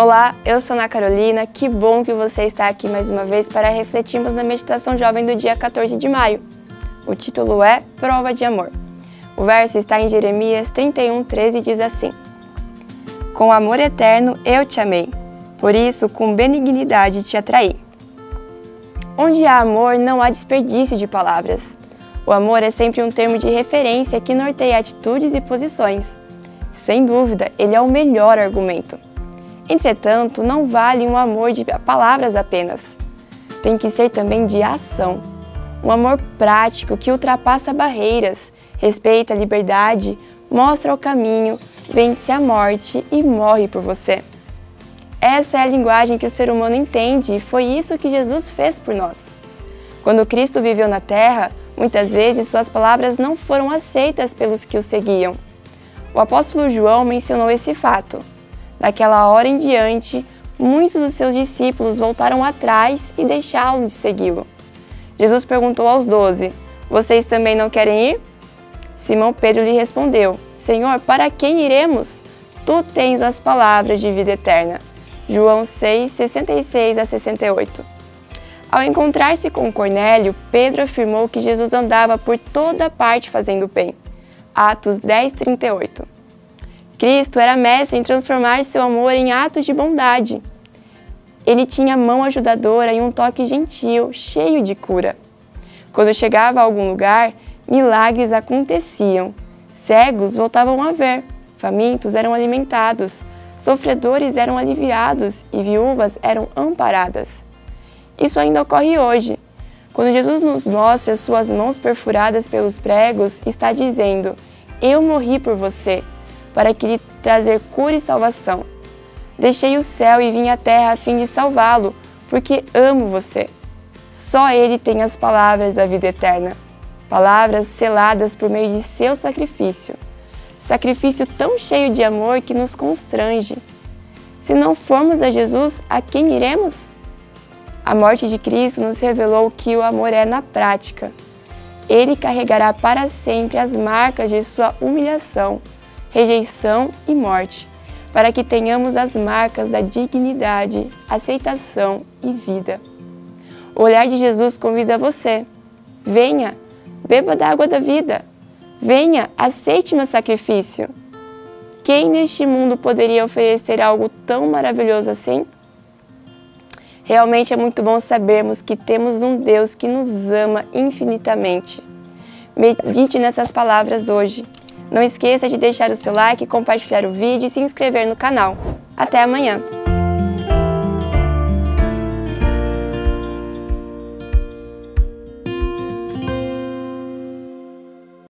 Olá, eu sou Ana Carolina, que bom que você está aqui mais uma vez para refletirmos na meditação jovem do dia 14 de maio. O título é Prova de Amor. O verso está em Jeremias 31, 13 e diz assim: Com amor eterno eu te amei, por isso com benignidade te atraí. Onde há amor, não há desperdício de palavras. O amor é sempre um termo de referência que norteia atitudes e posições. Sem dúvida, ele é o melhor argumento. Entretanto, não vale um amor de palavras apenas. Tem que ser também de ação. Um amor prático que ultrapassa barreiras, respeita a liberdade, mostra o caminho, vence a morte e morre por você. Essa é a linguagem que o ser humano entende e foi isso que Jesus fez por nós. Quando Cristo viveu na terra, muitas vezes suas palavras não foram aceitas pelos que o seguiam. O apóstolo João mencionou esse fato. Daquela hora em diante, muitos dos seus discípulos voltaram atrás e deixaram de segui-lo. Jesus perguntou aos doze: Vocês também não querem ir? Simão Pedro lhe respondeu: Senhor, para quem iremos? Tu tens as palavras de vida eterna. João 6, 66 a 68. Ao encontrar-se com Cornélio, Pedro afirmou que Jesus andava por toda parte fazendo bem. Atos 10, 38. Cristo era mestre em transformar seu amor em atos de bondade. Ele tinha mão ajudadora e um toque gentil, cheio de cura. Quando chegava a algum lugar, milagres aconteciam. Cegos voltavam a ver, famintos eram alimentados, sofredores eram aliviados e viúvas eram amparadas. Isso ainda ocorre hoje. Quando Jesus nos mostra suas mãos perfuradas pelos pregos, está dizendo: Eu morri por você para que lhe trazer cura e salvação. Deixei o céu e vim à terra a fim de salvá-lo, porque amo você. Só ele tem as palavras da vida eterna, palavras seladas por meio de seu sacrifício. Sacrifício tão cheio de amor que nos constrange. Se não formos a Jesus, a quem iremos? A morte de Cristo nos revelou que o amor é na prática. Ele carregará para sempre as marcas de sua humilhação rejeição e morte, para que tenhamos as marcas da dignidade, aceitação e vida. O olhar de Jesus convida você. Venha, beba da água da vida. Venha, aceite meu sacrifício. Quem neste mundo poderia oferecer algo tão maravilhoso assim? Realmente é muito bom sabermos que temos um Deus que nos ama infinitamente. Medite nessas palavras hoje não esqueça de deixar o seu like, compartilhar o vídeo e se inscrever no canal. Até amanhã!